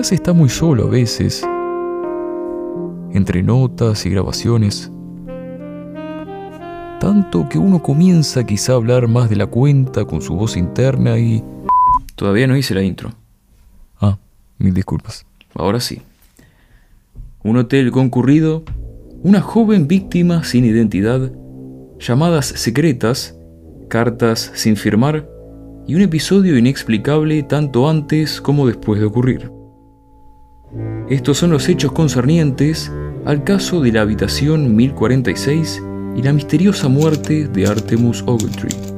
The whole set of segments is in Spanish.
Se está muy solo a veces, entre notas y grabaciones. Tanto que uno comienza quizá a hablar más de la cuenta con su voz interna y... Todavía no hice la intro. Ah, mil disculpas. Ahora sí. Un hotel concurrido, una joven víctima sin identidad, llamadas secretas, cartas sin firmar y un episodio inexplicable tanto antes como después de ocurrir. Estos son los hechos concernientes al caso de la habitación 1046 y la misteriosa muerte de Artemus Ogletree.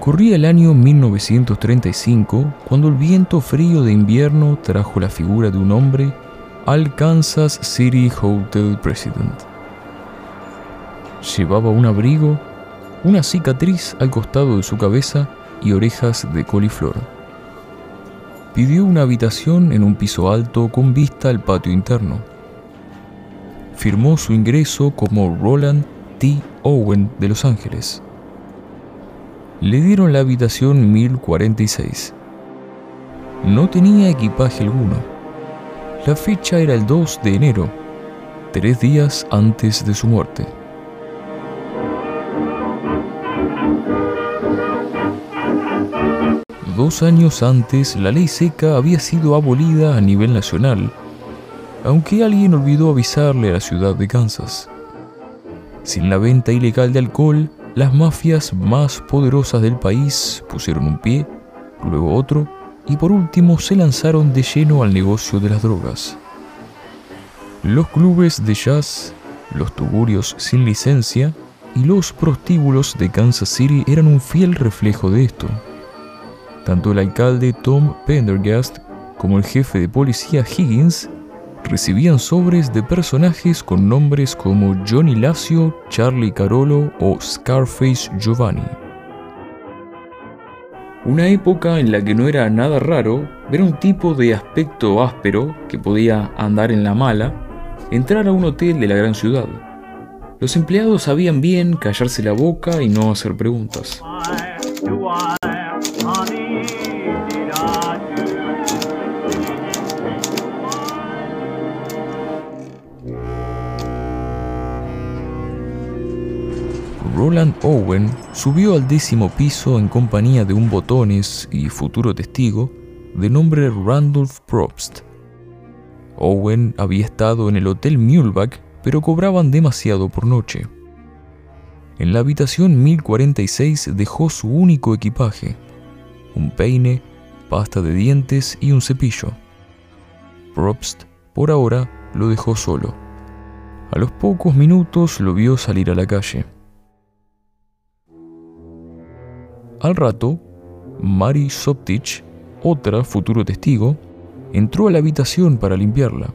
Corría el año 1935 cuando el viento frío de invierno trajo la figura de un hombre al Kansas City Hotel President. Llevaba un abrigo, una cicatriz al costado de su cabeza y orejas de coliflor. Pidió una habitación en un piso alto con vista al patio interno. Firmó su ingreso como Roland T. Owen de Los Ángeles. Le dieron la habitación 1046. No tenía equipaje alguno. La fecha era el 2 de enero, tres días antes de su muerte. Dos años antes, la ley seca había sido abolida a nivel nacional, aunque alguien olvidó avisarle a la ciudad de Kansas. Sin la venta ilegal de alcohol, las mafias más poderosas del país pusieron un pie, luego otro, y por último se lanzaron de lleno al negocio de las drogas. Los clubes de jazz, los tuburios sin licencia y los prostíbulos de Kansas City eran un fiel reflejo de esto. Tanto el alcalde Tom Pendergast como el jefe de policía Higgins recibían sobres de personajes con nombres como Johnny Lacio, Charlie Carolo o Scarface Giovanni. Una época en la que no era nada raro ver a un tipo de aspecto áspero que podía andar en la mala entrar a un hotel de la gran ciudad. Los empleados sabían bien callarse la boca y no hacer preguntas. Owen subió al décimo piso en compañía de un botones y futuro testigo de nombre Randolph Probst. Owen había estado en el Hotel Muleback, pero cobraban demasiado por noche. En la habitación 1046 dejó su único equipaje, un peine, pasta de dientes y un cepillo. Probst, por ahora, lo dejó solo. A los pocos minutos lo vio salir a la calle. Al rato, Mary Soptich, otra futuro testigo, entró a la habitación para limpiarla.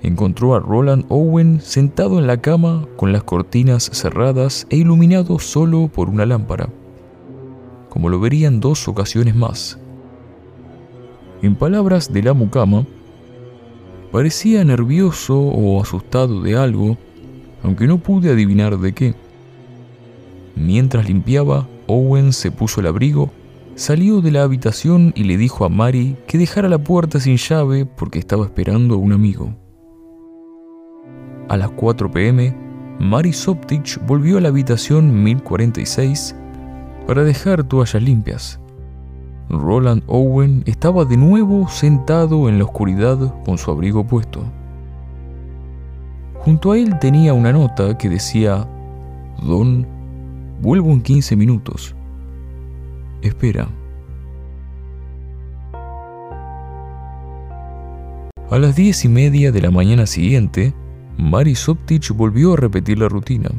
Encontró a Roland Owen sentado en la cama con las cortinas cerradas e iluminado solo por una lámpara, como lo vería en dos ocasiones más. En palabras de la mucama, parecía nervioso o asustado de algo, aunque no pude adivinar de qué. Mientras limpiaba, Owen se puso el abrigo, salió de la habitación y le dijo a Mary que dejara la puerta sin llave porque estaba esperando a un amigo. A las 4 pm, Mary Soptich volvió a la habitación 1046 para dejar toallas limpias. Roland Owen estaba de nuevo sentado en la oscuridad con su abrigo puesto. Junto a él tenía una nota que decía, Don Vuelvo en 15 minutos. Espera. A las diez y media de la mañana siguiente, Mary Soptich volvió a repetir la rutina.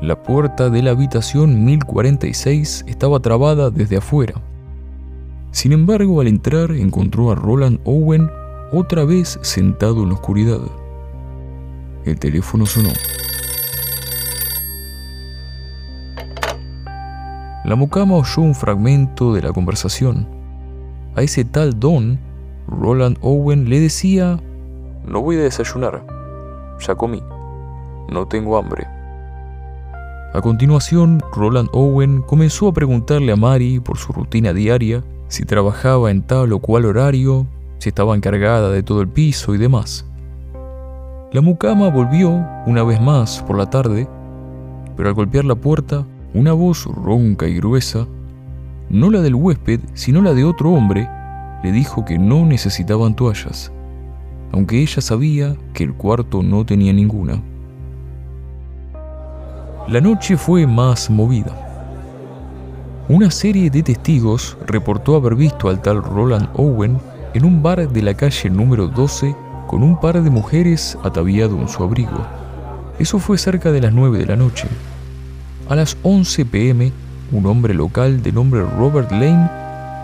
La puerta de la habitación 1046 estaba trabada desde afuera. Sin embargo, al entrar encontró a Roland Owen otra vez sentado en la oscuridad. El teléfono sonó. La mucama oyó un fragmento de la conversación. A ese tal Don, Roland Owen le decía, no voy a desayunar, ya comí, no tengo hambre. A continuación, Roland Owen comenzó a preguntarle a Mary por su rutina diaria, si trabajaba en tal o cual horario, si estaba encargada de todo el piso y demás. La mucama volvió una vez más por la tarde, pero al golpear la puerta, una voz ronca y gruesa, no la del huésped, sino la de otro hombre, le dijo que no necesitaban toallas, aunque ella sabía que el cuarto no tenía ninguna. La noche fue más movida. Una serie de testigos reportó haber visto al tal Roland Owen en un bar de la calle número 12 con un par de mujeres ataviado en su abrigo. Eso fue cerca de las 9 de la noche. A las 11 pm, un hombre local de nombre Robert Lane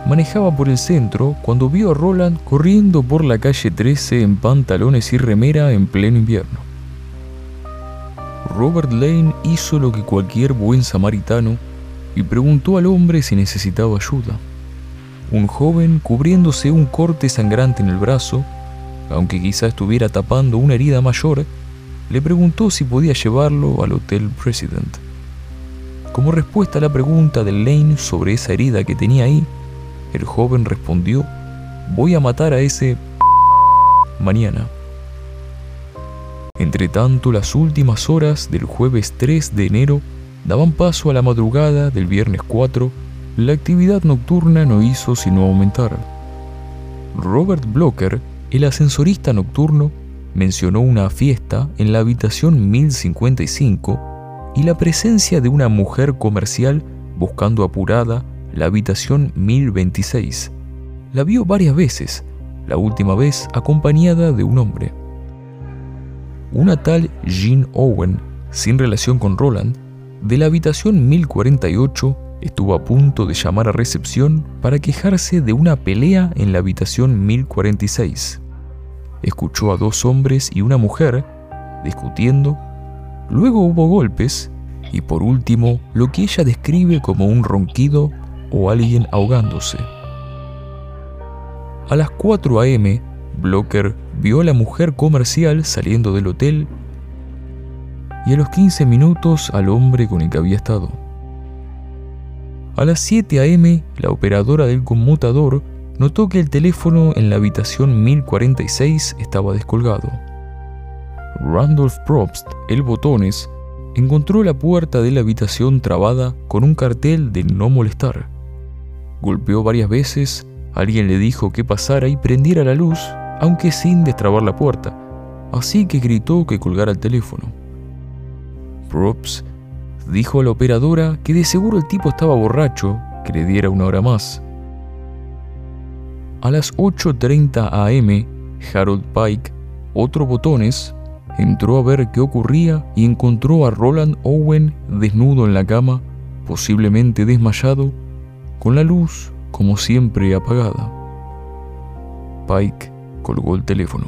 manejaba por el centro cuando vio a Roland corriendo por la calle 13 en pantalones y remera en pleno invierno. Robert Lane hizo lo que cualquier buen samaritano y preguntó al hombre si necesitaba ayuda. Un joven cubriéndose un corte sangrante en el brazo, aunque quizá estuviera tapando una herida mayor, le preguntó si podía llevarlo al Hotel President. Como respuesta a la pregunta de Lane sobre esa herida que tenía ahí, el joven respondió, voy a matar a ese mañana. Entre tanto, las últimas horas del jueves 3 de enero daban paso a la madrugada del viernes 4, la actividad nocturna no hizo sino aumentar. Robert Blocker, el ascensorista nocturno, mencionó una fiesta en la habitación 1055 y la presencia de una mujer comercial buscando apurada la habitación 1026. La vio varias veces, la última vez acompañada de un hombre. Una tal Jean Owen, sin relación con Roland, de la habitación 1048 estuvo a punto de llamar a recepción para quejarse de una pelea en la habitación 1046. Escuchó a dos hombres y una mujer discutiendo, luego hubo golpes y por último lo que ella describe como un ronquido o alguien ahogándose. A las 4 a.m., Blocker vio a la mujer comercial saliendo del hotel y a los 15 minutos al hombre con el que había estado. A las 7 a.m., la operadora del conmutador notó que el teléfono en la habitación 1046 estaba descolgado. Randolph Probst, el botones, encontró la puerta de la habitación trabada con un cartel de no molestar. Golpeó varias veces, alguien le dijo que pasara y prendiera la luz aunque sin destrabar la puerta, así que gritó que colgara el teléfono. Props dijo a la operadora que de seguro el tipo estaba borracho, que le diera una hora más. A las 8.30 am, Harold Pike, otro botones, entró a ver qué ocurría y encontró a Roland Owen desnudo en la cama, posiblemente desmayado, con la luz, como siempre, apagada. Pike colgó el teléfono.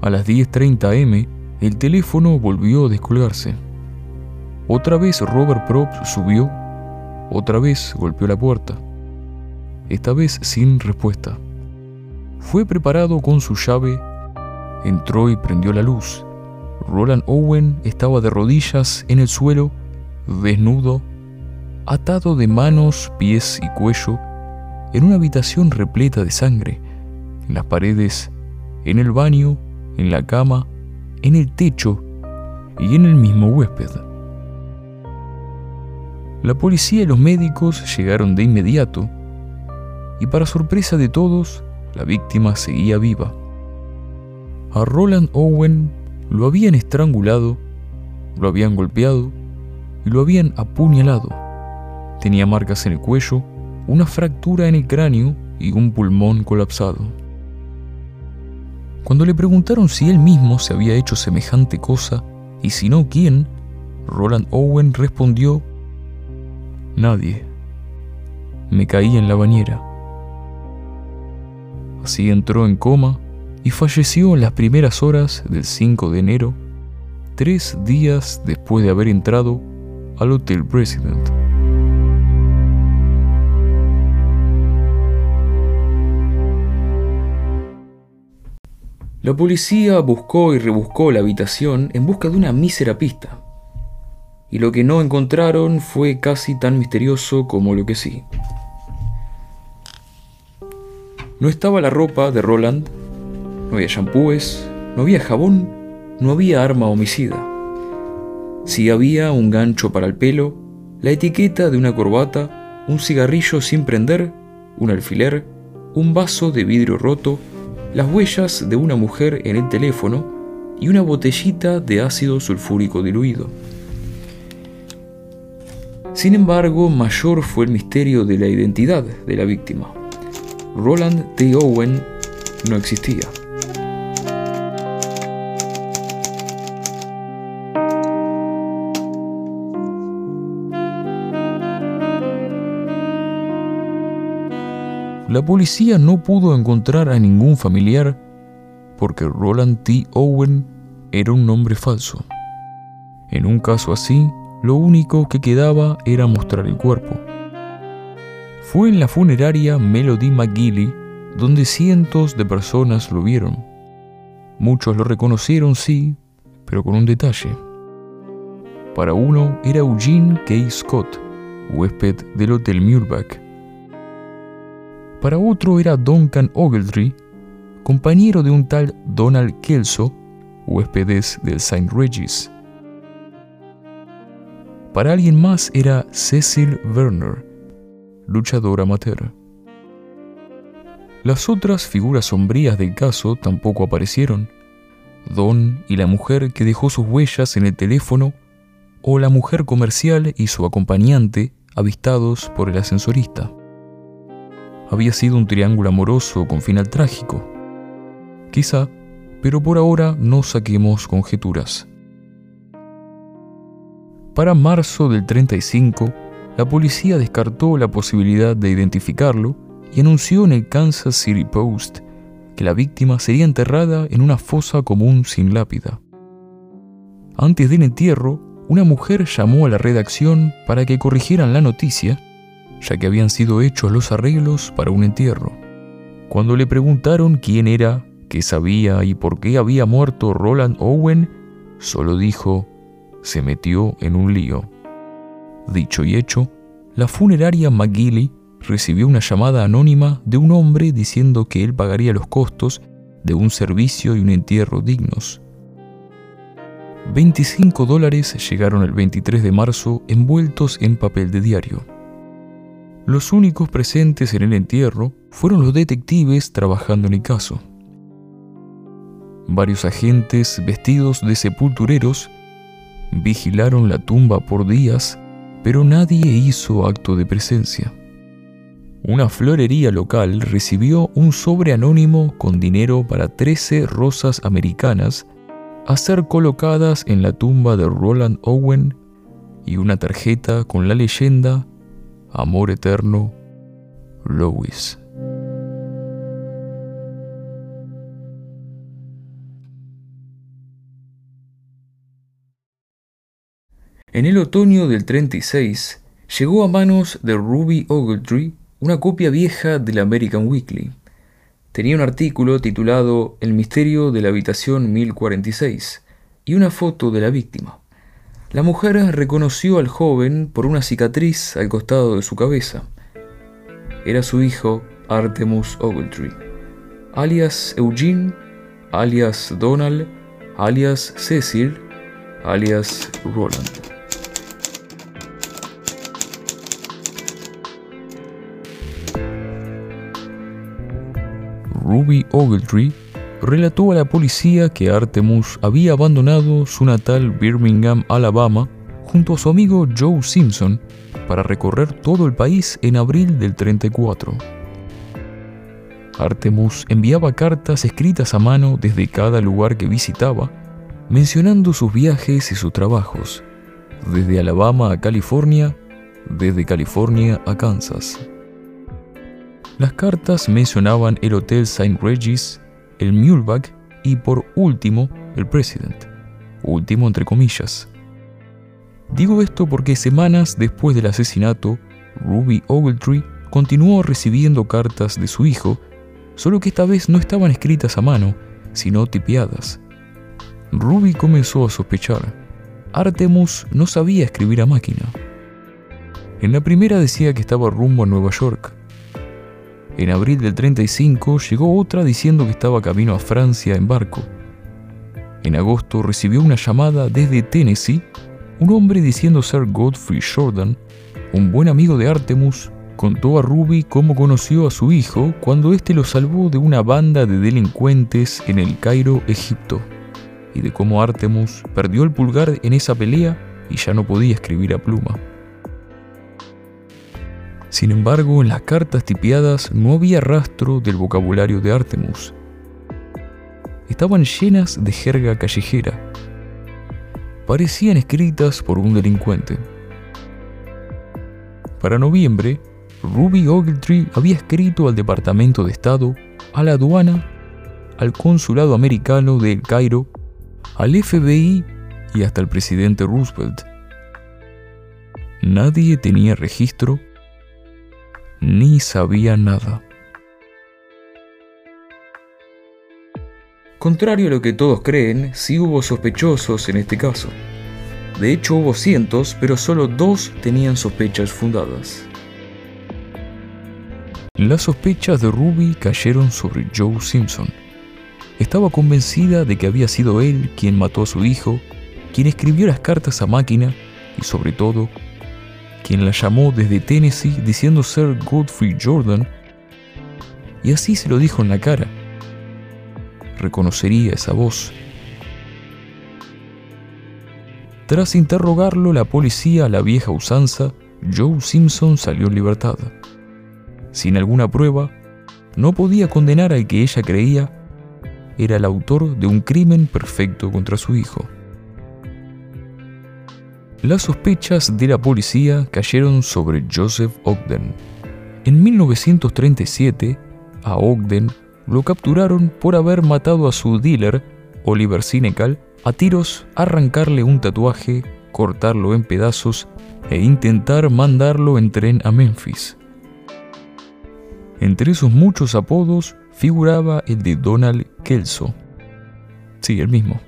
A las 10.30 am, el teléfono volvió a descolgarse. Otra vez Robert Probst subió, otra vez golpeó la puerta, esta vez sin respuesta. Fue preparado con su llave, entró y prendió la luz. Roland Owen estaba de rodillas en el suelo, desnudo, atado de manos, pies y cuello, en una habitación repleta de sangre en las paredes, en el baño, en la cama, en el techo y en el mismo huésped. La policía y los médicos llegaron de inmediato y para sorpresa de todos, la víctima seguía viva. A Roland Owen lo habían estrangulado, lo habían golpeado y lo habían apuñalado. Tenía marcas en el cuello, una fractura en el cráneo y un pulmón colapsado. Cuando le preguntaron si él mismo se había hecho semejante cosa y si no, quién, Roland Owen respondió, Nadie. Me caí en la bañera. Así entró en coma y falleció en las primeras horas del 5 de enero, tres días después de haber entrado al Hotel President. La policía buscó y rebuscó la habitación en busca de una mísera pista. y lo que no encontraron fue casi tan misterioso como lo que sí. No estaba la ropa de Roland, no había shampoos, no había jabón, no había arma homicida. Sí había un gancho para el pelo, la etiqueta de una corbata, un cigarrillo sin prender, un alfiler, un vaso de vidrio roto, las huellas de una mujer en el teléfono y una botellita de ácido sulfúrico diluido. Sin embargo, mayor fue el misterio de la identidad de la víctima. Roland T. Owen no existía. La policía no pudo encontrar a ningún familiar porque Roland T. Owen era un nombre falso. En un caso así, lo único que quedaba era mostrar el cuerpo. Fue en la funeraria Melody McGilly donde cientos de personas lo vieron. Muchos lo reconocieron, sí, pero con un detalle. Para uno era Eugene K. Scott, huésped del Hotel Muirback. Para otro era Duncan Ogletree, compañero de un tal Donald Kelso, huéspedes del St. Regis. Para alguien más era Cecil Werner, luchador amateur. Las otras figuras sombrías del caso tampoco aparecieron. Don y la mujer que dejó sus huellas en el teléfono, o la mujer comercial y su acompañante avistados por el ascensorista. Había sido un triángulo amoroso con final trágico. Quizá, pero por ahora no saquemos conjeturas. Para marzo del 35, la policía descartó la posibilidad de identificarlo y anunció en el Kansas City Post que la víctima sería enterrada en una fosa común sin lápida. Antes del entierro, una mujer llamó a la redacción para que corrigieran la noticia, ya que habían sido hechos los arreglos para un entierro. Cuando le preguntaron quién era, qué sabía y por qué había muerto Roland Owen, solo dijo, se metió en un lío. Dicho y hecho, la funeraria McGilly recibió una llamada anónima de un hombre diciendo que él pagaría los costos de un servicio y un entierro dignos. 25 dólares llegaron el 23 de marzo envueltos en papel de diario. Los únicos presentes en el entierro fueron los detectives trabajando en el caso. Varios agentes vestidos de sepultureros vigilaron la tumba por días, pero nadie hizo acto de presencia una florería local recibió un sobre anónimo con dinero para 13 rosas americanas a ser colocadas en la tumba de Roland Owen y una tarjeta con la leyenda Amor Eterno, Lois. En el otoño del 36 llegó a manos de Ruby Ogletree una copia vieja del American Weekly. Tenía un artículo titulado El misterio de la habitación 1046 y una foto de la víctima. La mujer reconoció al joven por una cicatriz al costado de su cabeza. Era su hijo Artemus Ogletree, alias Eugene, alias Donald, alias Cecil, alias Roland. Ruby Ogletree, relató a la policía que Artemus había abandonado su natal Birmingham, Alabama, junto a su amigo Joe Simpson para recorrer todo el país en abril del 34. Artemus enviaba cartas escritas a mano desde cada lugar que visitaba, mencionando sus viajes y sus trabajos, desde Alabama a California, desde California a Kansas. Las cartas mencionaban el Hotel St. Regis, el Muleback y por último el President. Último entre comillas. Digo esto porque semanas después del asesinato, Ruby Ogletree continuó recibiendo cartas de su hijo, solo que esta vez no estaban escritas a mano, sino tipeadas. Ruby comenzó a sospechar. Artemus no sabía escribir a máquina. En la primera decía que estaba rumbo a Nueva York. En abril del 35 llegó otra diciendo que estaba camino a Francia en barco. En agosto recibió una llamada desde Tennessee, un hombre diciendo ser Godfrey Jordan, un buen amigo de Artemus, contó a Ruby cómo conoció a su hijo cuando éste lo salvó de una banda de delincuentes en el Cairo, Egipto y de cómo Artemus perdió el pulgar en esa pelea y ya no podía escribir a pluma. Sin embargo, en las cartas tipiadas no había rastro del vocabulario de Artemus. Estaban llenas de jerga callejera. Parecían escritas por un delincuente. Para noviembre, Ruby Ogletree había escrito al Departamento de Estado, a la aduana, al Consulado Americano de El Cairo al FBI y hasta el presidente Roosevelt. Nadie tenía registro ni sabía nada. Contrario a lo que todos creen, sí hubo sospechosos en este caso. De hecho hubo cientos, pero solo dos tenían sospechas fundadas. Las sospechas de Ruby cayeron sobre Joe Simpson estaba convencida de que había sido él quien mató a su hijo, quien escribió las cartas a máquina y sobre todo, quien la llamó desde Tennessee diciendo ser Godfrey Jordan, y así se lo dijo en la cara. Reconocería esa voz. Tras interrogarlo la policía a la vieja usanza, Joe Simpson salió en libertad. Sin alguna prueba, no podía condenar al que ella creía era el autor de un crimen perfecto contra su hijo. Las sospechas de la policía cayeron sobre Joseph Ogden. En 1937, a Ogden lo capturaron por haber matado a su dealer, Oliver Sinecal, a tiros, arrancarle un tatuaje, cortarlo en pedazos e intentar mandarlo en tren a Memphis. Entre esos muchos apodos figuraba el de Donald Kelso. Sí, el mismo.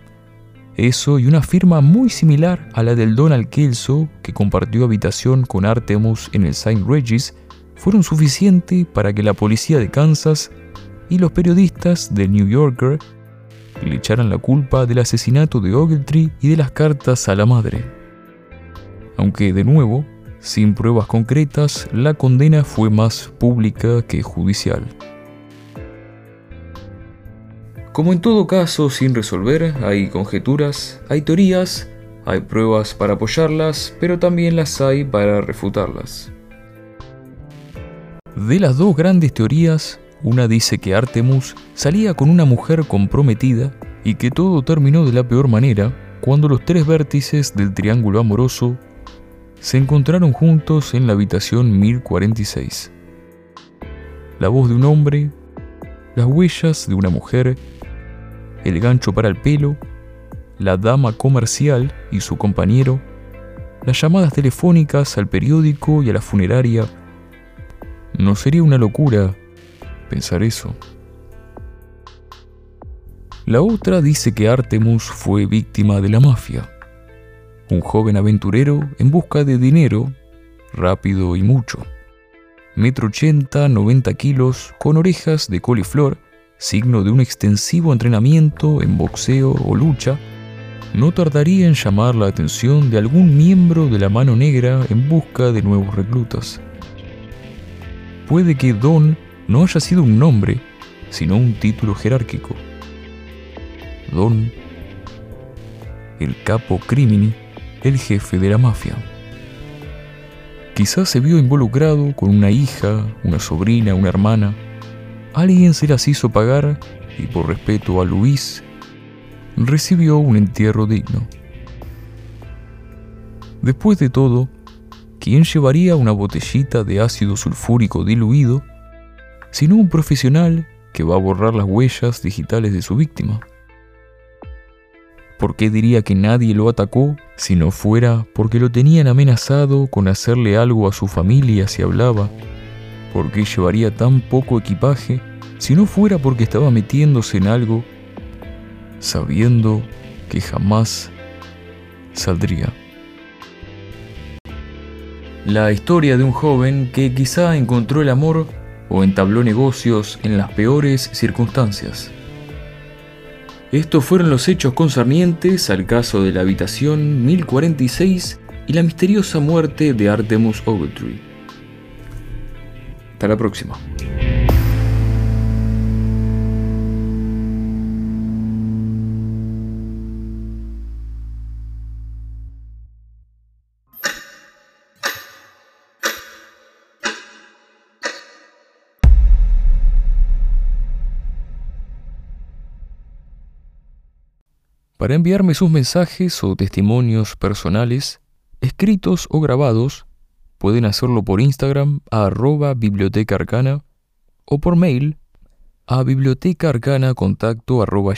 Eso y una firma muy similar a la del Donald Kelso, que compartió habitación con Artemus en el St. Regis, fueron suficientes para que la policía de Kansas y los periodistas del New Yorker le echaran la culpa del asesinato de Ogletree y de las cartas a la madre. Aunque, de nuevo, sin pruebas concretas, la condena fue más pública que judicial. Como en todo caso sin resolver, hay conjeturas, hay teorías, hay pruebas para apoyarlas, pero también las hay para refutarlas. De las dos grandes teorías, una dice que Artemus salía con una mujer comprometida y que todo terminó de la peor manera cuando los tres vértices del triángulo amoroso se encontraron juntos en la habitación 1046. La voz de un hombre, las huellas de una mujer el gancho para el pelo, la dama comercial y su compañero, las llamadas telefónicas al periódico y a la funeraria. No sería una locura pensar eso. La otra dice que Artemus fue víctima de la mafia, un joven aventurero en busca de dinero, rápido y mucho. Metro ochenta, 90 kilos, con orejas de coliflor signo de un extensivo entrenamiento en boxeo o lucha, no tardaría en llamar la atención de algún miembro de la mano negra en busca de nuevos reclutas. Puede que Don no haya sido un nombre, sino un título jerárquico. Don, el capo crimini, el jefe de la mafia. Quizás se vio involucrado con una hija, una sobrina, una hermana, Alguien se las hizo pagar y por respeto a Luis, recibió un entierro digno. Después de todo, ¿quién llevaría una botellita de ácido sulfúrico diluido sino un profesional que va a borrar las huellas digitales de su víctima? ¿Por qué diría que nadie lo atacó si no fuera porque lo tenían amenazado con hacerle algo a su familia si hablaba ¿Por qué llevaría tan poco equipaje si no fuera porque estaba metiéndose en algo sabiendo que jamás saldría. La historia de un joven que quizá encontró el amor o entabló negocios en las peores circunstancias. Estos fueron los hechos concernientes al caso de la habitación 1046 y la misteriosa muerte de Artemus Ogletree. Hasta la próxima. Para enviarme sus mensajes o testimonios personales, escritos o grabados, pueden hacerlo por Instagram a arroba biblioteca arcana o por mail a bibliotecaarcanacontacto arroba.